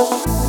Bye.